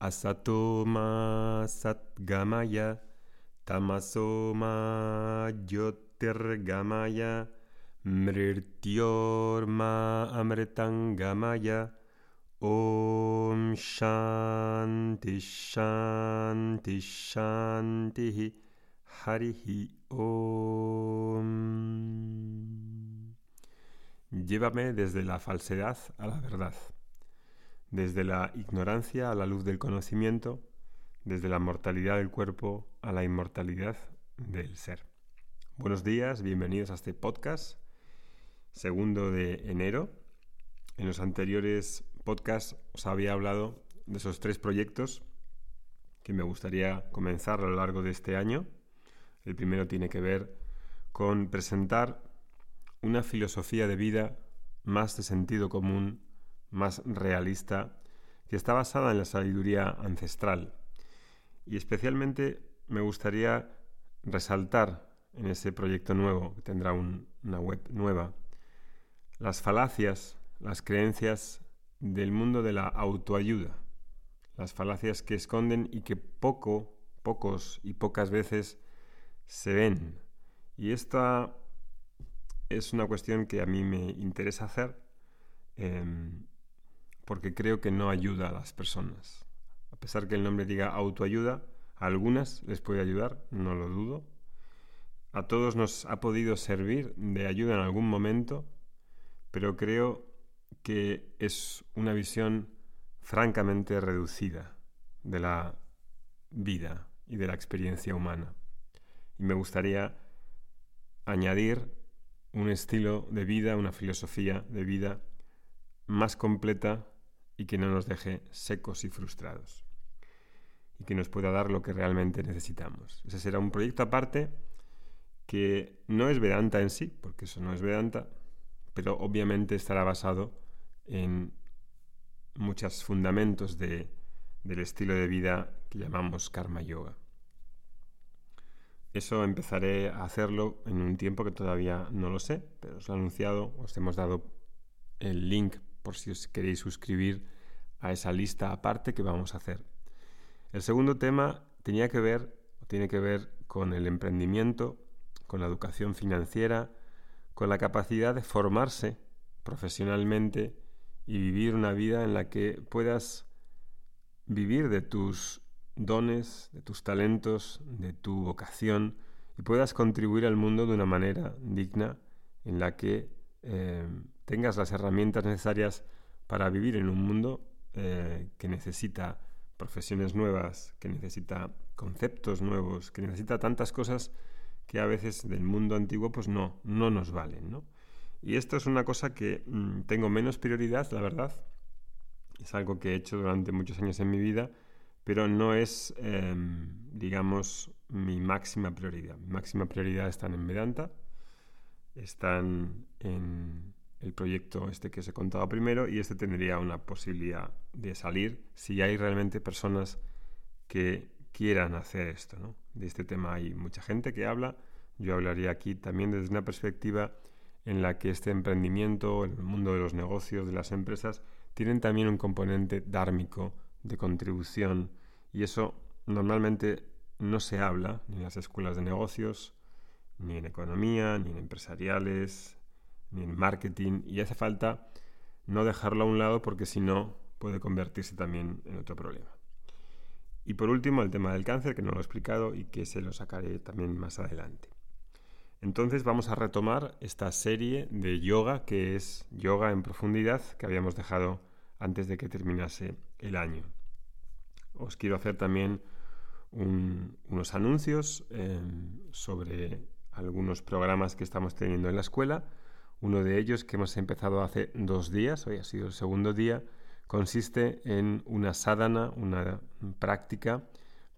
Asatoma Satgamaya Tamasoma Jyotirgamaya Mrityorma Amritangamaya Om Shanti Shanti Shanti Harihi Om. Llévame desde la falsedad a la verdad desde la ignorancia a la luz del conocimiento, desde la mortalidad del cuerpo a la inmortalidad del ser. Buenos días, bienvenidos a este podcast, segundo de enero. En los anteriores podcasts os había hablado de esos tres proyectos que me gustaría comenzar a lo largo de este año. El primero tiene que ver con presentar una filosofía de vida más de sentido común más realista, que está basada en la sabiduría ancestral. Y especialmente me gustaría resaltar en ese proyecto nuevo, que tendrá una web nueva, las falacias, las creencias del mundo de la autoayuda, las falacias que esconden y que poco, pocos y pocas veces se ven. Y esta es una cuestión que a mí me interesa hacer em, porque creo que no ayuda a las personas. A pesar que el nombre diga autoayuda, a algunas les puede ayudar, no lo dudo. A todos nos ha podido servir de ayuda en algún momento, pero creo que es una visión francamente reducida de la vida y de la experiencia humana. Y me gustaría añadir un estilo de vida, una filosofía de vida más completa y que no nos deje secos y frustrados y que nos pueda dar lo que realmente necesitamos. Ese será un proyecto aparte que no es Vedanta en sí, porque eso no es Vedanta, pero obviamente estará basado en muchos fundamentos del estilo de vida que llamamos karma yoga. Eso empezaré a hacerlo en un tiempo que todavía no lo sé, pero os lo he anunciado, os hemos dado el link por si os queréis suscribir a esa lista aparte que vamos a hacer. El segundo tema tenía que ver, tiene que ver con el emprendimiento, con la educación financiera, con la capacidad de formarse profesionalmente y vivir una vida en la que puedas vivir de tus dones, de tus talentos, de tu vocación y puedas contribuir al mundo de una manera digna en la que eh, tengas las herramientas necesarias para vivir en un mundo eh, que necesita profesiones nuevas, que necesita conceptos nuevos, que necesita tantas cosas que a veces del mundo antiguo pues no, no nos valen, ¿no? Y esto es una cosa que mm, tengo menos prioridad, la verdad. Es algo que he hecho durante muchos años en mi vida, pero no es, em, digamos, mi máxima prioridad. Mi máxima prioridad están en Vedanta, están en el proyecto este que os he contado primero y este tendría una posibilidad de salir si hay realmente personas que quieran hacer esto. ¿no? De este tema hay mucha gente que habla. Yo hablaría aquí también desde una perspectiva en la que este emprendimiento, el mundo de los negocios, de las empresas, tienen también un componente dármico de contribución y eso normalmente no se habla ni en las escuelas de negocios, ni en economía, ni en empresariales, en marketing y hace falta no dejarlo a un lado porque si no puede convertirse también en otro problema. Y por último, el tema del cáncer, que no lo he explicado y que se lo sacaré también más adelante. Entonces vamos a retomar esta serie de yoga, que es yoga en profundidad, que habíamos dejado antes de que terminase el año. Os quiero hacer también unos anuncios eh, sobre algunos programas que estamos teniendo en la escuela uno de ellos, que hemos empezado hace dos días, hoy ha sido el segundo día, consiste en una sadhana, una práctica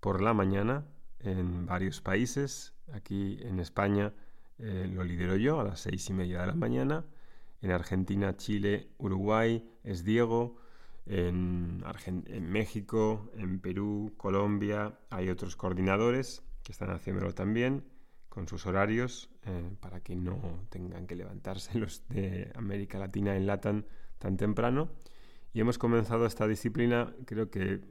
por la mañana en varios países. Aquí en España eh, lo lidero yo a las seis y media de la mañana. En Argentina, Chile, Uruguay es Diego. En, en México, en Perú, Colombia hay otros coordinadores que están haciéndolo también con sus horarios eh, para que no tengan que levantarse los de América Latina en Latam tan temprano. Y hemos comenzado esta disciplina, creo que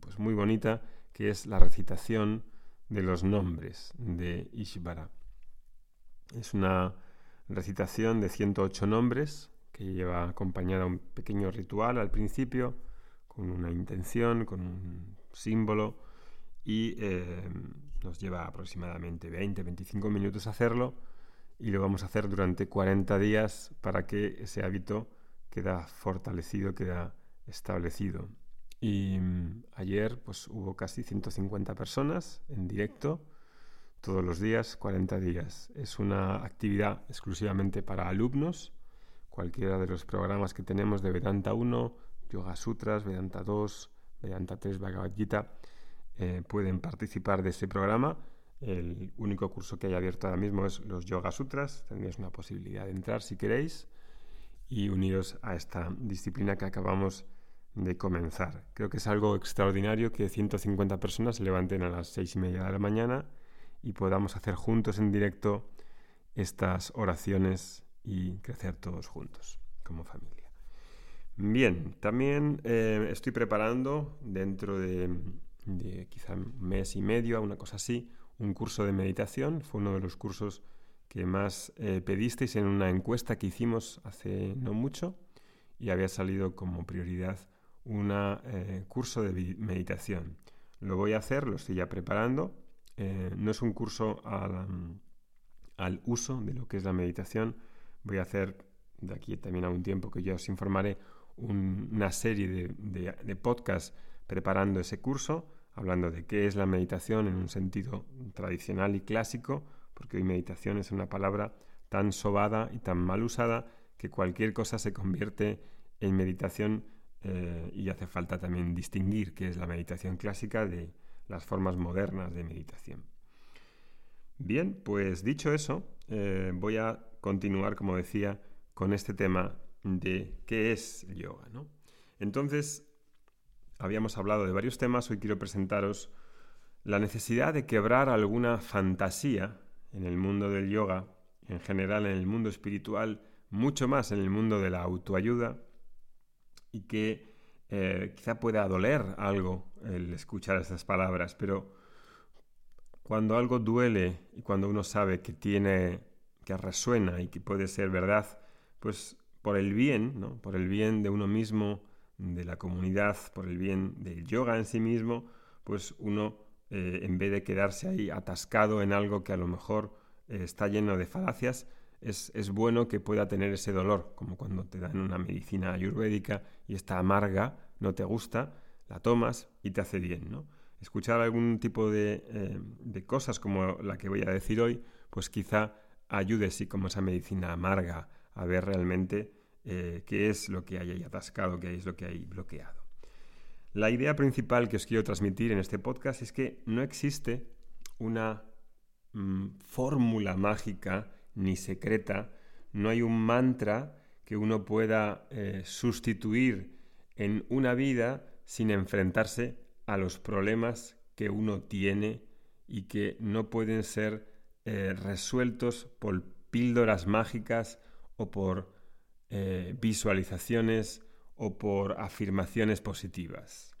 pues muy bonita, que es la recitación de los nombres de Ishvara. Es una recitación de 108 nombres que lleva acompañada un pequeño ritual al principio, con una intención, con un símbolo, y eh, nos lleva aproximadamente 20-25 minutos hacerlo, y lo vamos a hacer durante 40 días para que ese hábito queda fortalecido, queda establecido. Y mm, ayer pues hubo casi 150 personas en directo todos los días, 40 días. Es una actividad exclusivamente para alumnos. Cualquiera de los programas que tenemos de Vedanta 1, Yoga Sutras, Vedanta 2, Vedanta 3, Bhagavad Gita, eh, pueden participar de ese programa. El único curso que hay abierto ahora mismo es los Yoga Sutras. Tendréis una posibilidad de entrar si queréis y uniros a esta disciplina que acabamos de comenzar. Creo que es algo extraordinario que 150 personas se levanten a las seis y media de la mañana y podamos hacer juntos en directo estas oraciones y crecer todos juntos como familia. Bien, también eh, estoy preparando dentro de, quizá un mes y medio, una cosa así, un curso de meditación. Fue uno de los cursos que más eh, pedisteis en una encuesta que hicimos hace no mucho y había salido como prioridad un eh, curso de meditación. Lo voy a hacer, lo estoy ya preparando. Eh, no es un curso al, uso de lo que es la meditación. Voy a hacer de aquí también a un tiempo que ya os informaré una serie de, de podcasts preparando ese curso, hablando de qué es la meditación en un sentido tradicional y clásico, porque hoy meditación es una palabra tan sobada y tan mal usada que cualquier cosa se convierte en meditación eh, y hace falta también distinguir qué es la meditación clásica de las formas modernas de meditación. Bien, pues dicho eso, eh, voy a continuar, como decía, con este tema de qué es yoga. Entonces, habíamos hablado de varios temas, hoy quiero presentaros la necesidad de quebrar alguna fantasía en el mundo del yoga, en general en el mundo espiritual, mucho más en el mundo de la autoayuda, y que eh, quizá pueda doler algo el escuchar estas palabras, pero cuando algo duele y cuando uno sabe que tiene, que resuena y que puede ser verdad, pues por el bien, ¿no? por el bien de uno mismo, de la comunidad, por el bien del yoga en sí mismo, pues uno, eh, en vez de quedarse ahí atascado en algo que a lo mejor eh, está lleno de falacias, es, bueno que pueda tener ese dolor, como cuando te dan una medicina ayurvédica y está amarga, no te gusta, la tomas y te hace bien, ¿no? Escuchar algún tipo de, eh, cosas como la que voy a decir hoy, pues quizá ayude, sí, como esa medicina amarga, a ver realmente eh, qué es lo que hay ahí atascado, qué es lo que hay bloqueado. La idea principal que os quiero transmitir en este podcast es que no existe una mm, fórmula mágica ni secreta, no hay un mantra que uno pueda eh, sustituir en una vida sin enfrentarse a los problemas que uno tiene y que no pueden ser eh, resueltos por píldoras mágicas o por eh, visualizaciones o por afirmaciones positivas.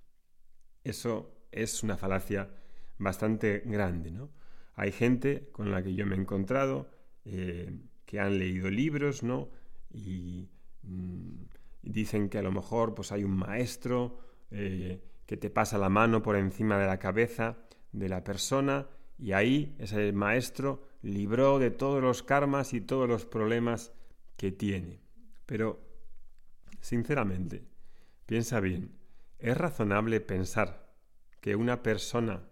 Eso es una falacia bastante grande, ¿no? Hay gente con la que yo me he encontrado eh, que han leído libros, ¿no? Y, mm, dicen que a lo mejor pues, hay un maestro eh, que te pasa la mano por encima de la cabeza de la persona y ahí ese maestro libró de todos los karmas y todos los problemas que tiene. Pero, sinceramente, piensa bien, ¿es razonable pensar que una persona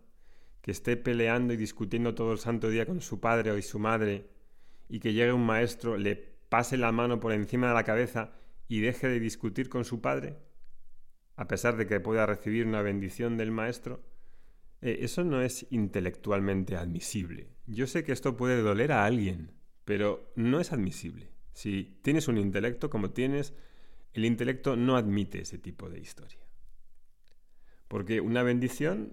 que esté peleando y discutiendo todo el santo día con su padre o su madre y que llegue un maestro, le pase la mano por encima de la cabeza y deje de discutir con su padre, a pesar de que pueda recibir una bendición del maestro, eh, eso no es intelectualmente admisible. Yo sé que esto puede doler a alguien, pero no es admisible. Si tienes un intelecto como tienes, el intelecto no admite ese tipo de historia. Porque una bendición,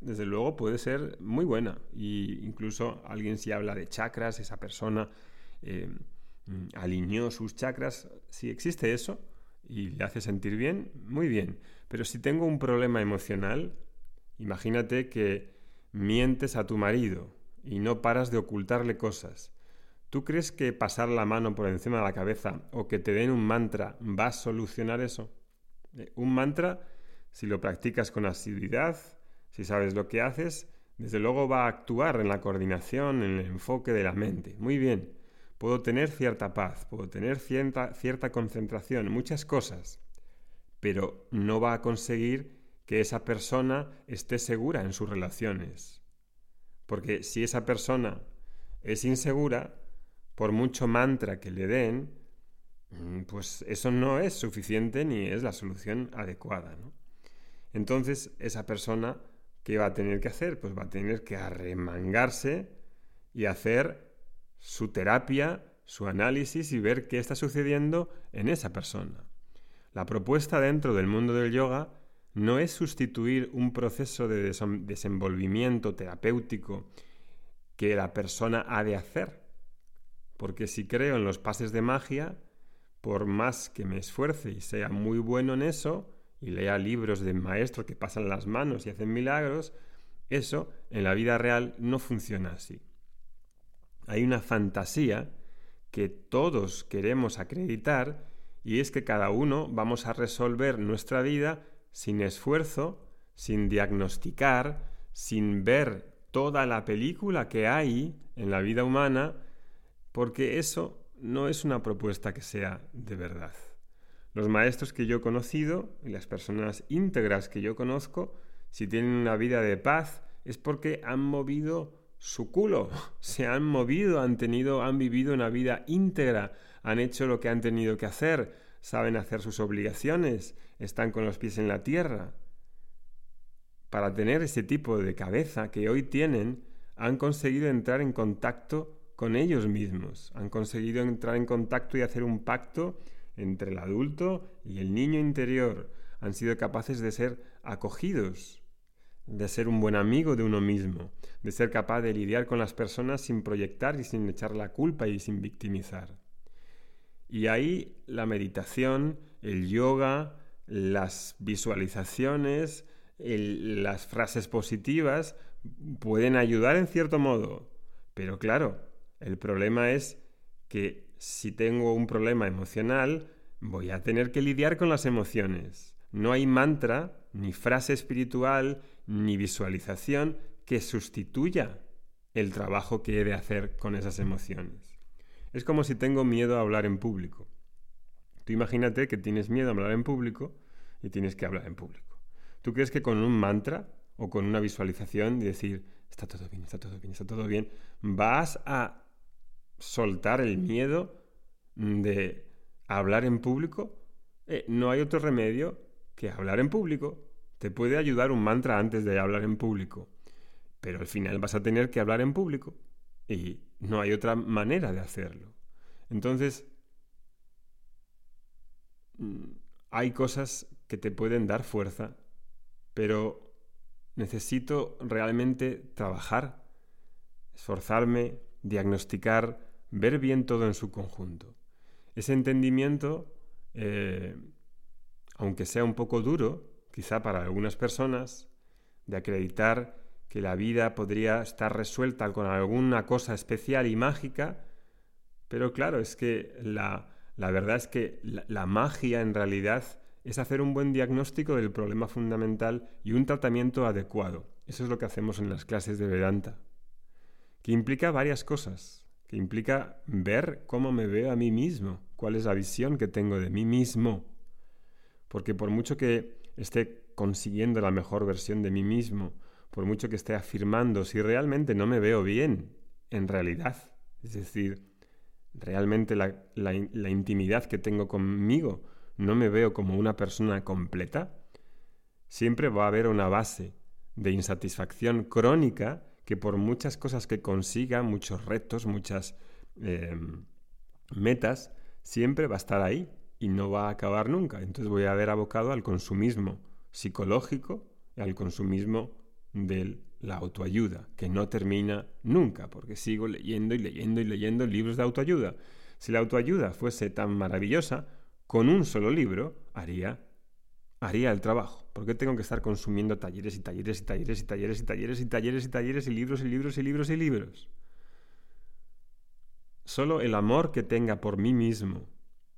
desde luego, puede ser muy buena. Y incluso alguien si habla de chakras, esa persona eh, alineó sus chakras. Si existe eso, y le hace sentir bien, muy bien. Pero si tengo un problema emocional, imagínate que mientes a tu marido y no paras de ocultarle cosas. ¿Tú crees que pasar la mano por encima de la cabeza o que te den un mantra va a solucionar eso? Eh, un mantra, si lo practicas con asiduidad, si sabes lo que haces, desde luego va a actuar en la coordinación, en el enfoque de la mente. Muy bien, puedo tener cierta paz, puedo tener cierta, cierta concentración, muchas cosas, pero no va a conseguir que esa persona esté segura en sus relaciones. Porque si esa persona es insegura, por mucho mantra que le den, mm, pues eso no es suficiente ni es la solución adecuada. Entonces, esa persona, ¿qué va a tener que hacer? Pues va a tener que arremangarse y hacer su terapia, su análisis y ver qué está sucediendo en esa persona. La propuesta dentro del mundo del yoga no es sustituir un proceso de desenvolvimiento terapéutico que la persona ha de hacer. Porque si creo en los pases de magia, por más que me esfuerce y sea muy bueno en eso, y lea libros de maestros que pasan las manos y hacen milagros, eso en la vida real no funciona así. Hay una fantasía que todos queremos acreditar y es que cada uno vamos a resolver nuestra vida sin esfuerzo, sin diagnosticar, sin ver toda la película que hay en la vida humana, porque eso no es una propuesta que sea de verdad. Los maestros que yo he conocido y las personas íntegras que yo conozco, si tienen una vida de paz, es porque han movido su culo, se han movido, han tenido, han vivido una vida íntegra, han hecho lo que han tenido que hacer, saben hacer sus obligaciones, están con los pies en la tierra. Para tener ese tipo de cabeza que hoy tienen, han conseguido entrar en contacto con ellos mismos, han conseguido entrar en contacto y hacer un pacto entre el adulto y el niño interior, han sido capaces de ser acogidos, de ser un buen amigo de uno mismo, de ser capaz de lidiar con las personas sin proyectar y sin echar la culpa y sin victimizar. Y ahí la meditación, el yoga, las visualizaciones, las frases positivas pueden ayudar en cierto modo. Pero claro, el problema es que si tengo un problema emocional, voy a tener que lidiar con las emociones. No hay mantra, ni frase espiritual, ni visualización que sustituya el trabajo que he de hacer con esas emociones. Es como si tengo miedo a hablar en público. Tú imagínate que tienes miedo a hablar en público y tienes que hablar en público. ¿Tú crees que con un mantra o con una visualización y decir, está todo bien, está todo bien, está todo bien, vas a soltar el miedo de hablar en público? Eh, no hay otro remedio que hablar en público. Te puede ayudar un mantra antes de hablar en público, pero al final vas a tener que hablar en público y no hay otra manera de hacerlo. Entonces, mm, hay cosas que te pueden dar fuerza, pero necesito realmente trabajar, esforzarme, diagnosticar, ver bien todo en su conjunto. Ese entendimiento, eh, aunque sea un poco duro, quizá para algunas personas, de acreditar que la vida podría estar resuelta con alguna cosa especial y mágica, pero claro, es que la, verdad es que la, magia en realidad es hacer un buen diagnóstico del problema fundamental y un tratamiento adecuado. Eso es lo que hacemos en las clases de Vedanta, que implica varias cosas, que implica ver cómo me veo a mí mismo, cuál es la visión que tengo de mí mismo, porque por mucho que esté consiguiendo la mejor versión de mí mismo, por mucho que esté afirmando, si realmente no me veo bien, en realidad, es decir, realmente la, intimidad que tengo conmigo, no me veo como una persona completa, siempre va a haber una base de insatisfacción crónica que por muchas cosas que consiga, muchos retos, muchas em, metas, siempre va a estar ahí y no va a acabar nunca. Entonces voy a haber abocado al consumismo psicológico y al consumismo de la autoayuda, que no termina nunca, porque sigo leyendo y leyendo y leyendo libros de autoayuda. Si la autoayuda fuese tan maravillosa, con un solo libro haría, haría el trabajo. ¿Por qué tengo que estar consumiendo talleres y talleres y talleres y talleres y talleres y talleres y talleres y libros y libros y libros y libros? Solo el amor que tenga por mí mismo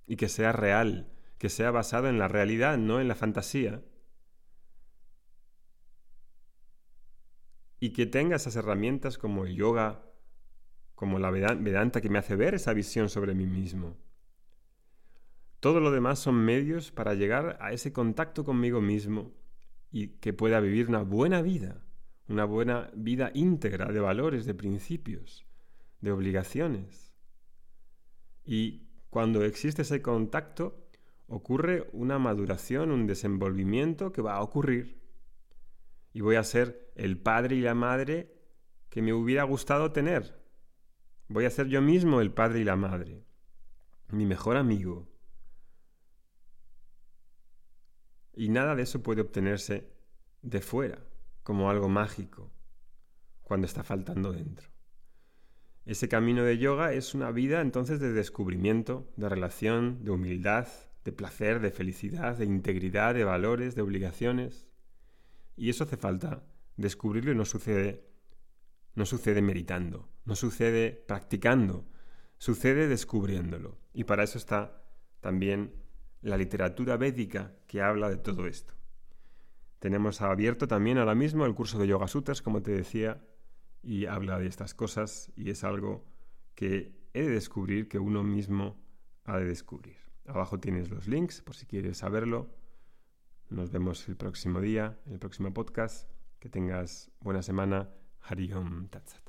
y que sea real, que sea basado en la realidad, no en la fantasía, y que tenga esas herramientas como el yoga, como la Vedanta que me hace ver esa visión sobre mí mismo. Todo lo demás son medios para llegar a ese contacto conmigo mismo y que pueda vivir una buena vida, una buena vida íntegra de valores, de principios, de obligaciones. Y cuando existe ese contacto, ocurre una maduración, un desenvolvimiento que va a ocurrir y voy a ser el padre y la madre que me hubiera gustado tener. Voy a ser yo mismo el padre y la madre, mi mejor amigo. Y nada de eso puede obtenerse de fuera, como algo mágico, cuando está faltando dentro. Ese camino de yoga es una vida entonces de descubrimiento, de relación, de humildad, de placer, de felicidad, de integridad, de valores, de obligaciones. Y eso hace falta descubrirlo y no sucede, no sucede meditando, no sucede practicando, sucede descubriéndolo. Y para eso está también la literatura védica que habla de todo esto. Tenemos abierto también ahora mismo el curso de Yoga Sutras, como te decía, y habla de estas cosas y es algo que he de descubrir, que uno mismo ha de descubrir. Abajo tienes los links por si quieres saberlo nos vemos el próximo día, en el próximo podcast. Que tengas buena semana. Hariom Tatsat.